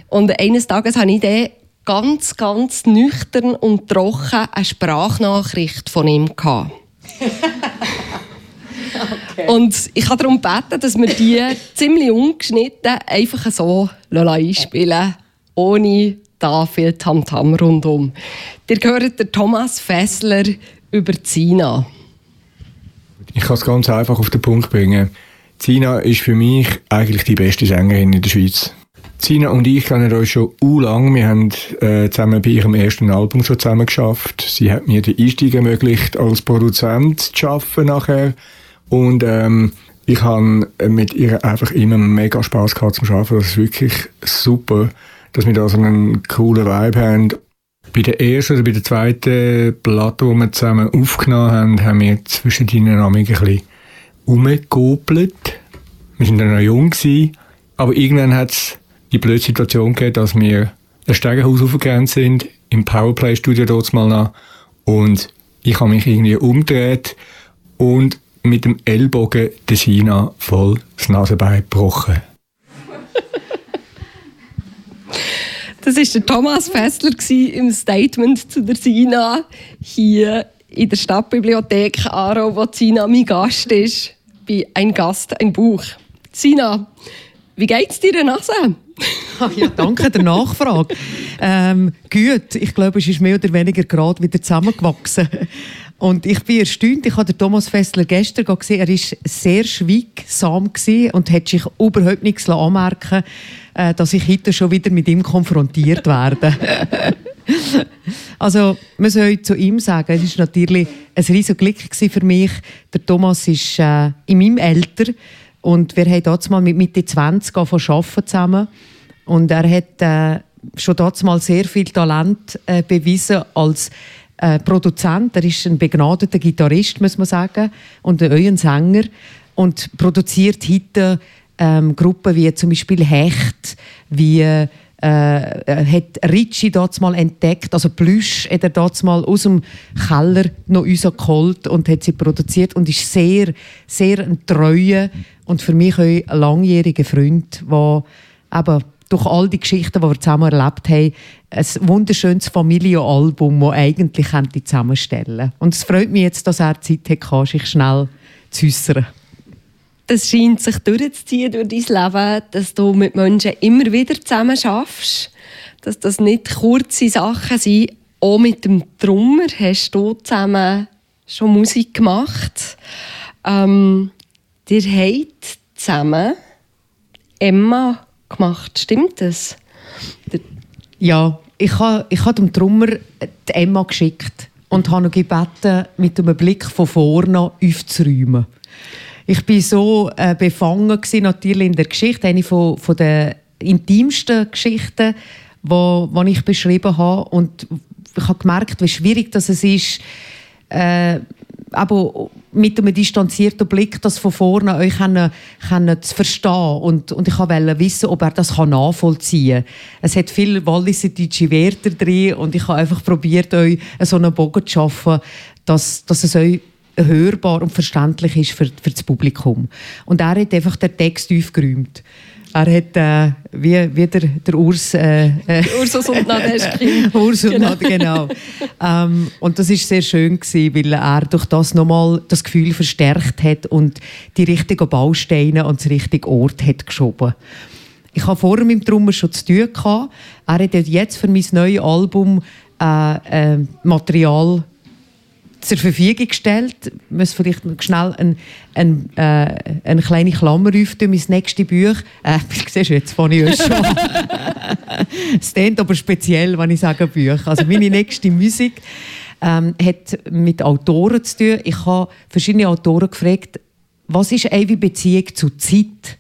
Und eines Tages habe ich dann ganz, ganz nüchtern und trocken eine Sprachnachricht von ihm gehabt. Okay. Und ich habe darum gebeten, dass wir die ziemlich ungeschnitten einfach so einspielen ohne da viel Tamtam rundum. Ihr gehört der Thomas Fessler über Zina. Ich kann es ganz einfach auf den Punkt bringen. Zina ist für mich eigentlich die beste Sängerin in der Schweiz. Zina und ich kennen uns schon u lang. Wir haben äh, zusammen bei ihrem ersten Album schon zusammen geschafft. Sie hat mir den Einstieg ermöglicht, als Produzent zu arbeiten nachher. Und ähm, ich habe mit ihr einfach immer mega Spaß gehabt zum Arbeiten. Das ist wirklich super, dass wir da so einen coolen Vibe haben. Bei der ersten oder bei der zweiten Platte, die wir zusammen aufgenommen haben, haben wir zwischen den ein bisschen umgekopelt. Wir waren dann noch jung, gewesen, aber irgendwann hat es die blöde Situation gegeben, dass wir ein Stegenhaus aufgegangen sind, im Powerplay-Studio dort mal nach. Und ich habe mich irgendwie umgedreht und mit dem Ellbogen der Sina voll das Nasenbein gebrochen. Das war der Thomas Fessler im Statement zu der Sina hier in der Stadtbibliothek Aarau, wo Sina mein Gast ist. Bei Ein Gast, ein Buch. Sina, wie geht's dir Nase? Ach ja, danke der Nachfrage. Ähm, gut, ich glaube, es ist mehr oder weniger gerade wieder zusammengewachsen. Und ich bin erstaunt, ich habe Thomas Fessler gestern gesehen, er war sehr schweigsam und hat sich überhaupt nichts anmerken äh, dass ich heute schon wieder mit ihm konfrontiert werde. also, man soll zu ihm sagen, es ist natürlich ein riesiges Glück für mich. Der Thomas ist äh, in meinem Alter und wir haben dort mal mit Mitte 20 arbeiten zusammen. Und er hat äh, schon dort mal sehr viel Talent äh, bewiesen als äh, Produzent, er ist ein begnadeter Gitarrist, muss man sagen, und ein Sänger und produziert heute ähm, Gruppen wie zum Beispiel Hecht, wie äh, äh, hat Ritchie dort mal entdeckt, also Plüsch hat er dort mal aus dem Keller noch uns geholt und hat sie produziert und ist sehr, sehr ein treuer und für mich auch ein langjähriger Freund, der eben durch all die Geschichten, die wir zusammen erlebt haben, ein wunderschönes Familienalbum, das eigentlich zusammenstellen. Und es freut mich jetzt, dass er Zeit hatte, sich schnell zu äußern das scheint sich durchzuziehen durch dein Leben, dass du mit Menschen immer wieder zusammen schaffst, dass das nicht kurze Sachen sind. Auch mit dem Drummer hast du zusammen schon Musik gemacht. Ähm, ihr habt zusammen Emma gemacht, stimmt das? ja, ich habe ich ha dem Drummer die Emma geschickt und habe gebeten, mit einem Blick von vorne aufzuräumen ich bin so äh, befangen gewesen, natürlich in der Geschichte, eine von, von den intimsten Geschichten, wo, wo ich beschrieben habe und ich habe gemerkt, wie schwierig das ist, äh, aber mit einem distanzierten Blick das von vorne euch können, können zu verstehen und, und ich wollte wissen, ob er das nachvollziehen kann. Es hat viele walliser-deutsche Wörter drin und ich habe einfach probiert, euch so einen Bogen zu schaffen, dass, dass es euch hörbar und verständlich ist für, für das Publikum. Und er hat einfach den Text aufgeräumt. Er hat, äh, wie, wie der, der Urs... Äh, Ursus und Nadeschkin. Urs und genau. genau. ähm, und das war sehr schön, gewesen, weil er durch das nochmal das Gefühl verstärkt hat und die richtigen Bausteine und das richtige Ort hat geschoben. Ich habe vorher mit dem Drummer schon zu tun gehabt. Er hat jetzt für mein neues Album äh, äh, Material zur Verfügung gestellt. Ich muss vielleicht schnell ein, ein, äh, eine kleine Klammer öffnen, mein nächstes Buch. Äh, siehst du, jetzt fange ich schon Es klingt aber speziell, wenn ich sage Buch. Also meine nächste Musik ähm, hat mit Autoren zu tun. Ich habe verschiedene Autoren gefragt, was ist eine Beziehung zur Zeit?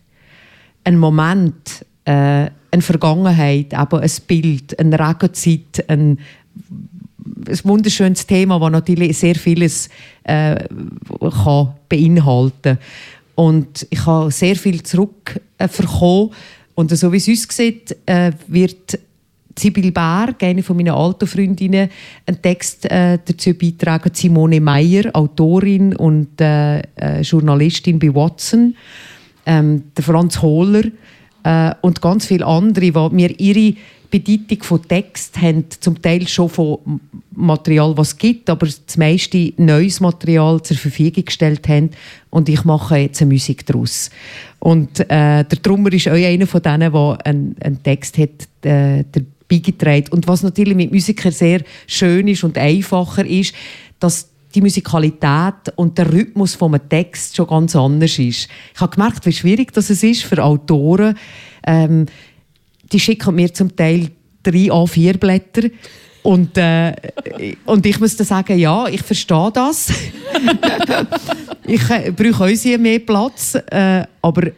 Ein Moment, äh, eine Vergangenheit, eben ein Bild, eine Regenzeit, ein ein wunderschönes Thema, das natürlich sehr vieles äh, kann beinhalten Und ich habe sehr viel zurück äh, Und so wie es uns sieht, äh, wird Sibyl Berg, eine von meinen alten Freundinnen, einen Text äh, dazu beitragen. Simone Meyer, Autorin und äh, äh, Journalistin bei Watson. Ähm, der Franz Hohler äh, und ganz viele andere, die mir ihre Bedeutung von Text haben zum Teil schon von Material, was es gibt, aber das meiste neues Material zur Verfügung gestellt haben und ich mache jetzt eine Musik daraus. Und äh, der Drummer ist auch einer von denen, der einen, einen Text hat, äh, beigetragen. Und was natürlich mit Musikern sehr schön ist und einfacher ist, dass die Musikalität und der Rhythmus vom Text schon ganz anders ist. Ich habe gemerkt, wie schwierig das ist für Autoren, ähm, die schicken mir zum Teil drei A4-Blätter. Und, äh, und ich muss dann sagen, ja, ich verstehe das. ich äh, brauche auch mehr Platz. Äh, aber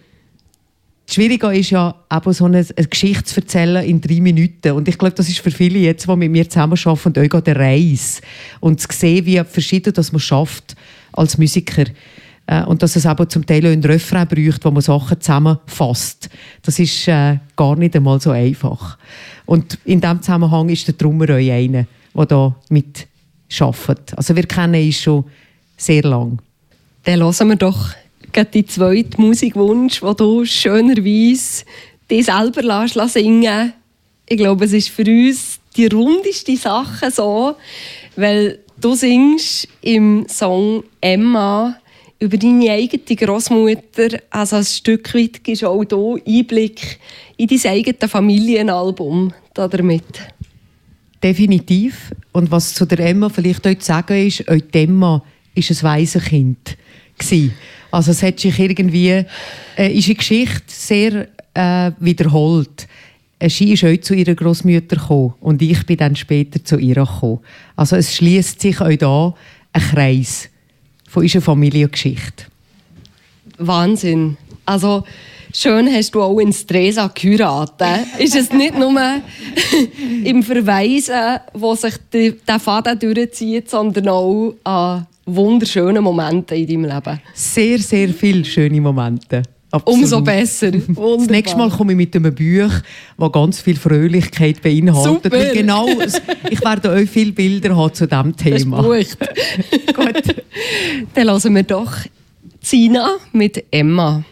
Schwierige ist ja, eben so eine, eine, Geschichte zu erzählen in drei Minuten. Und ich glaube, das ist für viele jetzt, die mit mir zusammenarbeiten an der Reise. Und zu sehen, wie verschieden das man schafft als Musiker. Äh, und dass es aber zum Teil auch einen Refrain braucht, wo man Sachen zusammenfasst. Das ist äh, gar nicht einmal so einfach. Und in diesem Zusammenhang ist der Drummer auch einer, der da mit arbeitet. Also wir kennen ihn schon sehr lang. Dann hören wir doch die zweite Musikwunsch, wo du schönerweise dich selber lässt, singen Ich glaube, es ist für uns die rundeste Sache so, weil du singst im Song «Emma» über deine eigene Großmutter, also ein Stück weit gibst auch hier Einblick in dein eigenes Familienalbum damit. Definitiv. Und was zu der Emma vielleicht heute sagen ist, auch die Emma ist ein Waisenkind Also es hat sich irgendwie, äh, ist die Geschichte sehr äh, wiederholt. Äh, sie ist heute zu ihrer Großmutter gekommen und ich bin dann später zu ihr gekommen. Also es schließt sich auch da ein Kreis von unserer Familiengeschichte. Wahnsinn. Also schön hast du auch in Stresa geheiratet. ist es nicht nur im Verweisen, wo sich der Faden durchzieht, sondern auch an wunderschönen Momenten in deinem Leben? Sehr, sehr viele schöne Momente. Absolut. Umso besser. Das Wunderbar. nächste Mal komme ich mit einem Buch, das ganz viel Fröhlichkeit beinhaltet. Super. Genau, ich werde euch viele Bilder haben zu diesem Das ist Thema. gut. Dann hören wir doch Zina mit Emma.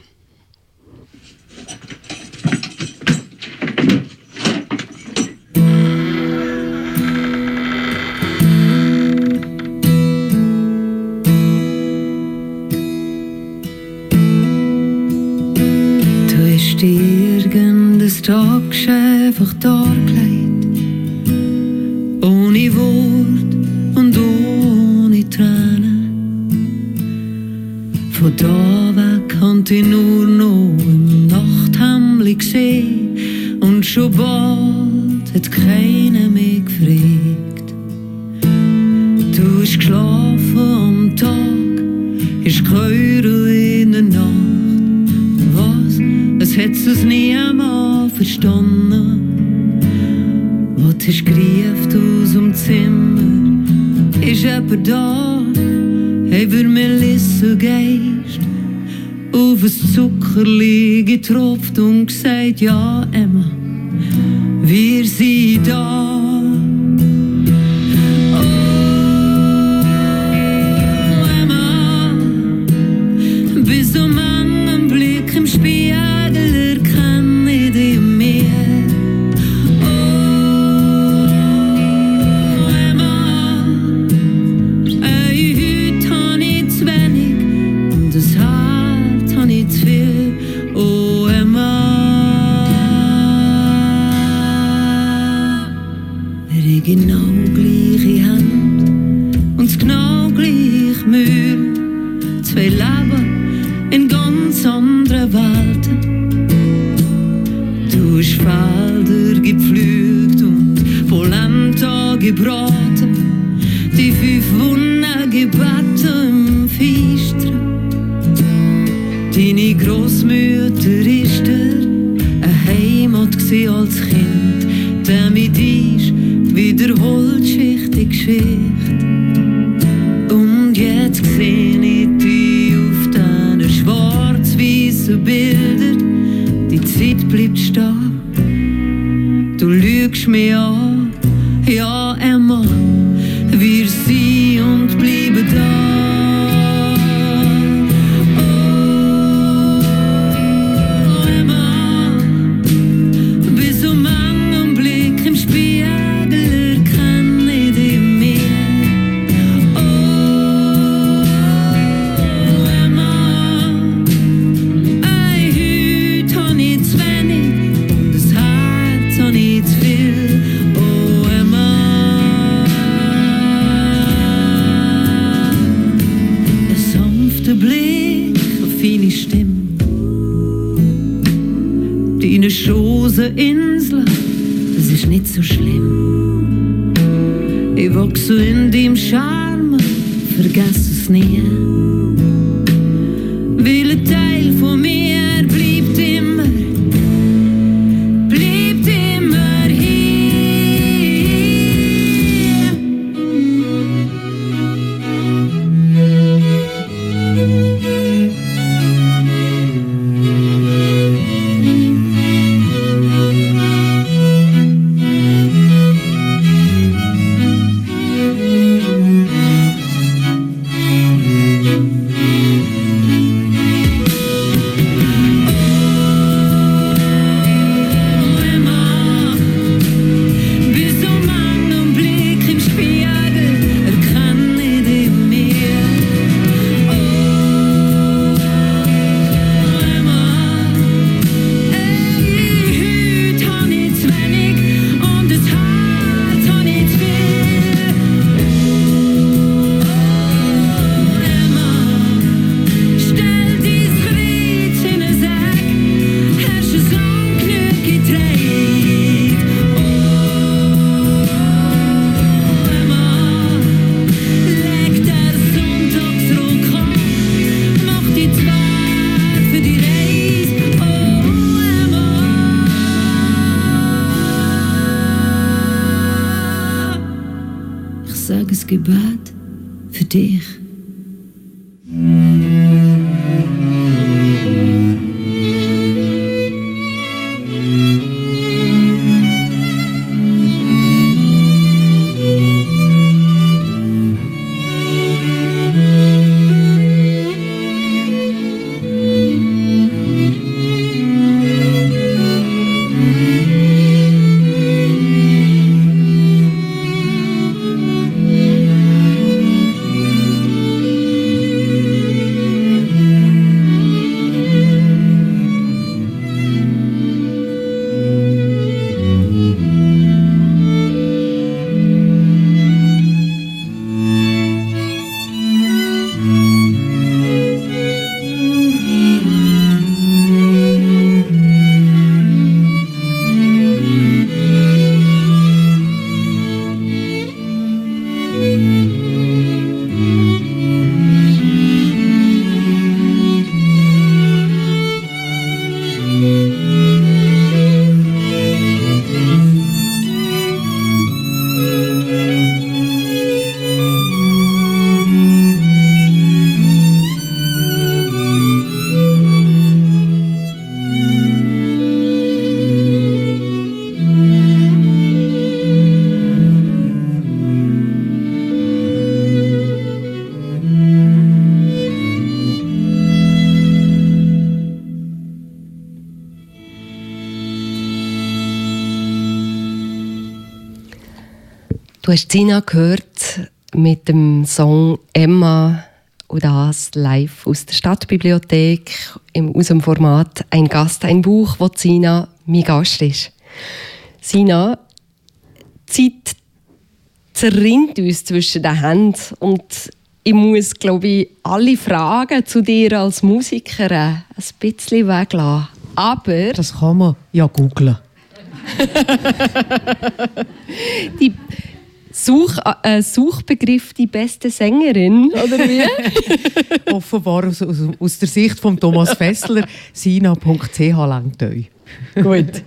Hast irgendein Tag einfach dargelegt. Ohne Wort und ohne Tränen. Von da weg konnte ich nur noch im Nachthimmel sehen. Und schon bald hat keiner mehr gefragt. Du hast geschlafen am Tag, hast gehört in der Nacht. Was? Es nie einmal verstanden. Was hast gerufen aus dem Zimmer? Ist jemand da? Hey, wir Melissa Geist auf ein Zuckerli getropft und gesagt, ja, Emma, wir sind da. Oh, Emma, bis um einen ich sag es Gebet für dich. Hast Sina gehört mit dem Song Emma und das live aus der Stadtbibliothek im, aus dem Format Ein Gast, ein Buch, wo Sina mein Gast ist. Sina, die Zeit zerrinnt uns zwischen den Händen und ich muss, glaube ich, alle Fragen zu dir als Musikerin ein bisschen weglassen. Aber... Das kann man ja googlen. die Such, äh, Suchbegriff die beste Sängerin, oder wie? Offenbar aus, aus, aus, der Sicht von Thomas Fessler, sina.ch langt euch. Gut.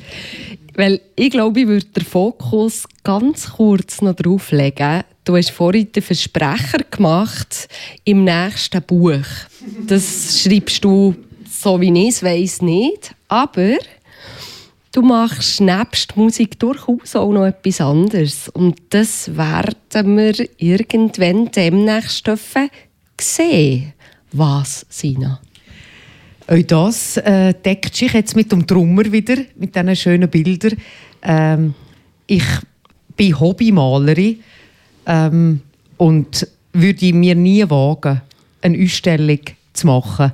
Weil ich glaube, ich würde den Fokus ganz kurz noch drauf legen. Du hast vorhin den Versprecher gemacht im nächsten Buch. Das schreibst du, so wie ich es weiss, nicht. Aber du machst nebst Musik durchaus auch noch etwas anderes. Und das werden wir irgendwann demnächst sehen. Was, Sina? Auch das äh, deckt sich jetzt mit dem Trummer wieder, mit diesen schönen Bildern. Ähm, ich bin Hobbymalerin ähm, und würde mir nie wagen, eine Ausstellung zu machen,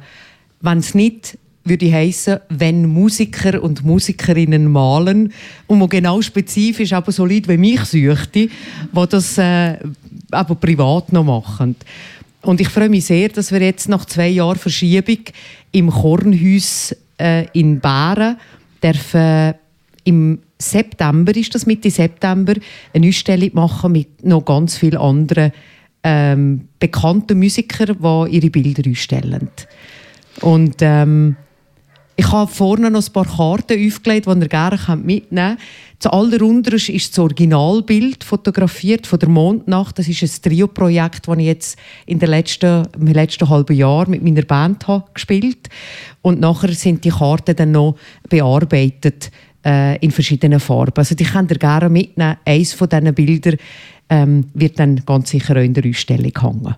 wenn es nicht würde heißen, wenn Musiker und Musikerinnen malen und man genau spezifisch aber so Leute wie mich suchte, die das äh, aber privat noch machen. Und ich freue mich sehr, dass wir jetzt nach zwei Jahren Verschiebung im Kornhaus äh, in Bären dürfen im September, ist das Mitte September, eine Ausstellung machen mit noch ganz vielen anderen ähm, bekannten Musikern, die ihre Bilder ausstellen. Und ähm, ich habe vorne noch ein paar Karten aufgelegt, die ihr gerne mitnehmen könnt. Zu allerunterst ist das Originalbild fotografiert von der Mondnacht. Das ist ein Trio-Projekt, das ich jetzt in den letzten, im letzten halben Jahr mit meiner Band habe gespielt Und nachher sind die Karten dann noch bearbeitet äh, in verschiedenen Farben. Also die könnt ihr gerne mitnehmen. Eines von diesen Bildern ähm, wird dann ganz sicher auch in der Ausstellung hängen.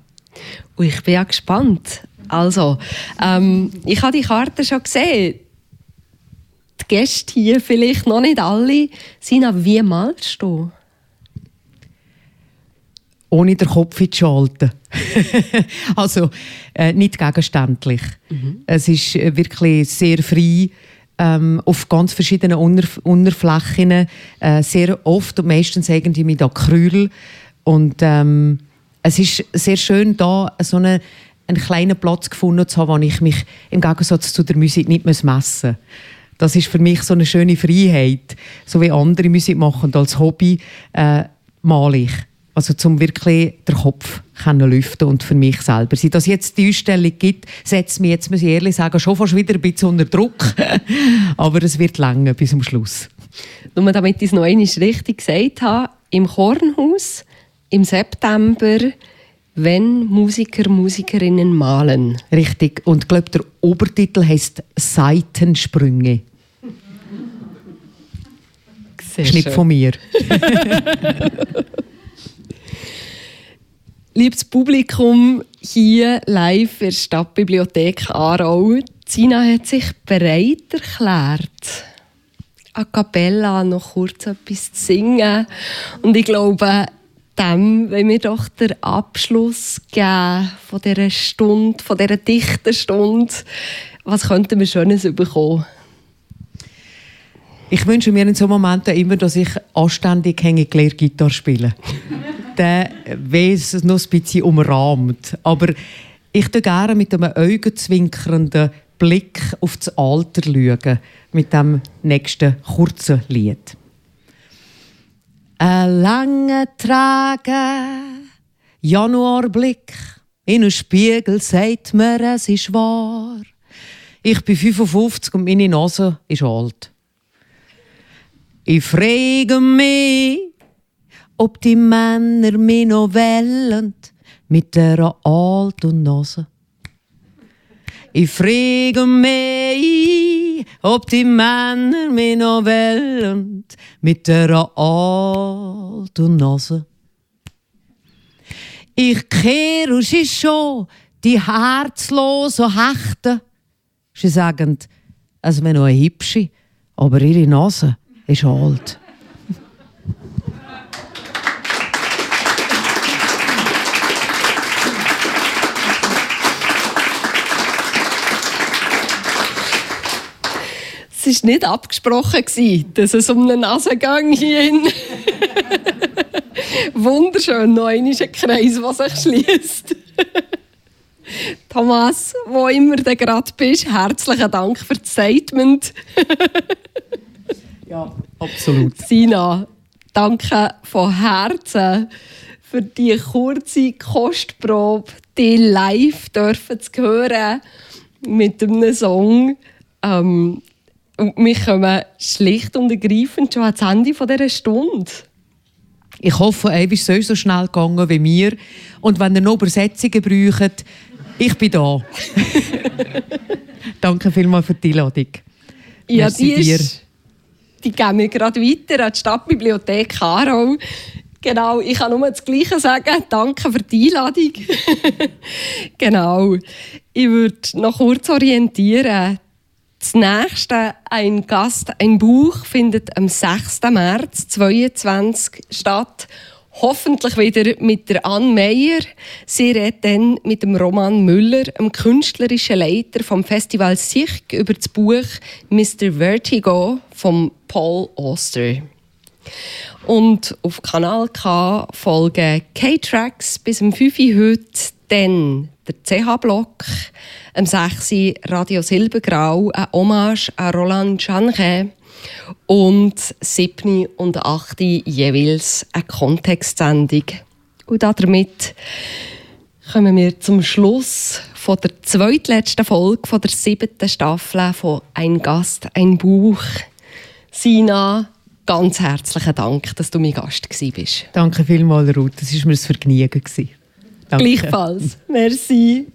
Und ich bin ja gespannt. Also, ähm, ich habe die Karte schon gesehen. Die Gäste hier, vielleicht noch nicht alle, sind wie malst du? Ohne den Kopf zu schalten. also äh, nicht gegenständlich. Mhm. Es ist äh, wirklich sehr frei ähm, auf ganz verschiedenen Unterf Unterflächen, äh, sehr oft und meistens irgendwie mit Acryl. Und ähm, es ist sehr schön, da so eine einen kleinen Platz gefunden zu haben, wo ich mich im Gegensatz zu der Musik nicht messen muss. Das ist für mich so eine schöne Freiheit. So wie andere Musik machen als Hobby, äh, male ich. Also zum wirklich den Kopf können lüften und für mich selber sein. Dass jetzt die Ausstellung gibt, setzt mich jetzt, muss ich ehrlich sagen, schon fast wieder ein bisschen unter Druck. Aber es wird länger bis zum Schluss. Nur damit ich es noch einmal richtig gesagt habe, im Kornhaus im September wenn Musiker, Musikerinnen malen. Richtig. Und ich glaube, der Obertitel heißt Seitensprünge. Sehr Schnitt schön. von mir. Liebes Publikum, hier live in der Stadtbibliothek Aarau. Zina hat sich bereit erklärt, a cappella noch kurz etwas zu singen. Und ich glaube, dem wollen wir doch den Abschluss geben von dieser Stunde, von dieser dichten Stunde. Was könnten wir Schönes bekommen? Ich wünsche mir in so Momenten immer, dass ich anständig hänge Gitarre spiele. Der wäre es noch ein bisschen umrahmt. Aber ich schaue gerne mit einem augenzwinkernden Blick auf das Alter schauen, mit dem nächsten kurzen Lied. Ein langer Tragen, Januarblick, in einem Spiegel sagt mir, es ist wahr. Ich bin 55 und meine Nase ist alt. Ich frage mich, ob die Männer mich noch wollen mit der alten Nase. Ich frage mich, ob die Männer mich noch wollen mit der alten Nase. Ich kehre sie schon die herzlosen Hechten. Sie sagen, es wäre noch eine hübsche, aber ihre Nase ist alt. War nicht abgesprochen, dass es um einen Nasengang hier Wunderschön, noch ein Kreis, der sich schließt. Thomas, wo immer du gerade bist, herzlichen Dank für das Statement. ja, absolut. Sina, danke von Herzen für die kurze Kostprobe, die live dürfen zu hören mit einem Song. Ähm, und wir kommen schlicht und ergreifend schon ans Ende dieser Stunde. Ich hoffe, Eve ist so schnell gegangen wie mir. Und wenn ihr noch Übersetzungen braucht, ich bin da. Danke vielmals für die Einladung. Ja, Merci die, dir. Ist, die geben wir gerade weiter an die Stadtbibliothek Aarau. Genau, ich kann nur das Gleiche sagen. Danke für die Einladung. genau. Ich würde noch kurz orientieren. Das nächste, ein Gast, ein Buch, findet am 6. März 2022 statt. Hoffentlich wieder mit der Anne Meyer. Sie redet dann mit dem Roman Müller, dem künstlerischen Leiter vom Festival Sich, über das Buch Mr. Vertigo von Paul Auster. Und auf Kanal K folgen K-Tracks bis um 5 Uhr heute, dann der CH-Block, am 6. Radio Silbergrau, ein Hommage an Roland Janche und 7. und 8. jeweils eine Kontextsendung. Und damit kommen wir zum Schluss von der zweitletzten Folge von der siebten Staffel von «Ein Gast, ein Buch». Sina, ganz herzlichen Dank, dass du mein Gast bist. Danke vielmals, Ruth. Das war mir ein Vergnügen. Danke. Gleichfalls. Merci.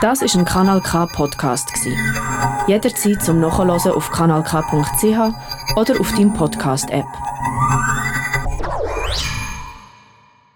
Das ist ein Kanal K Podcast Jederzeit zum Nachhören auf kanalk.ch oder auf deinem Podcast App.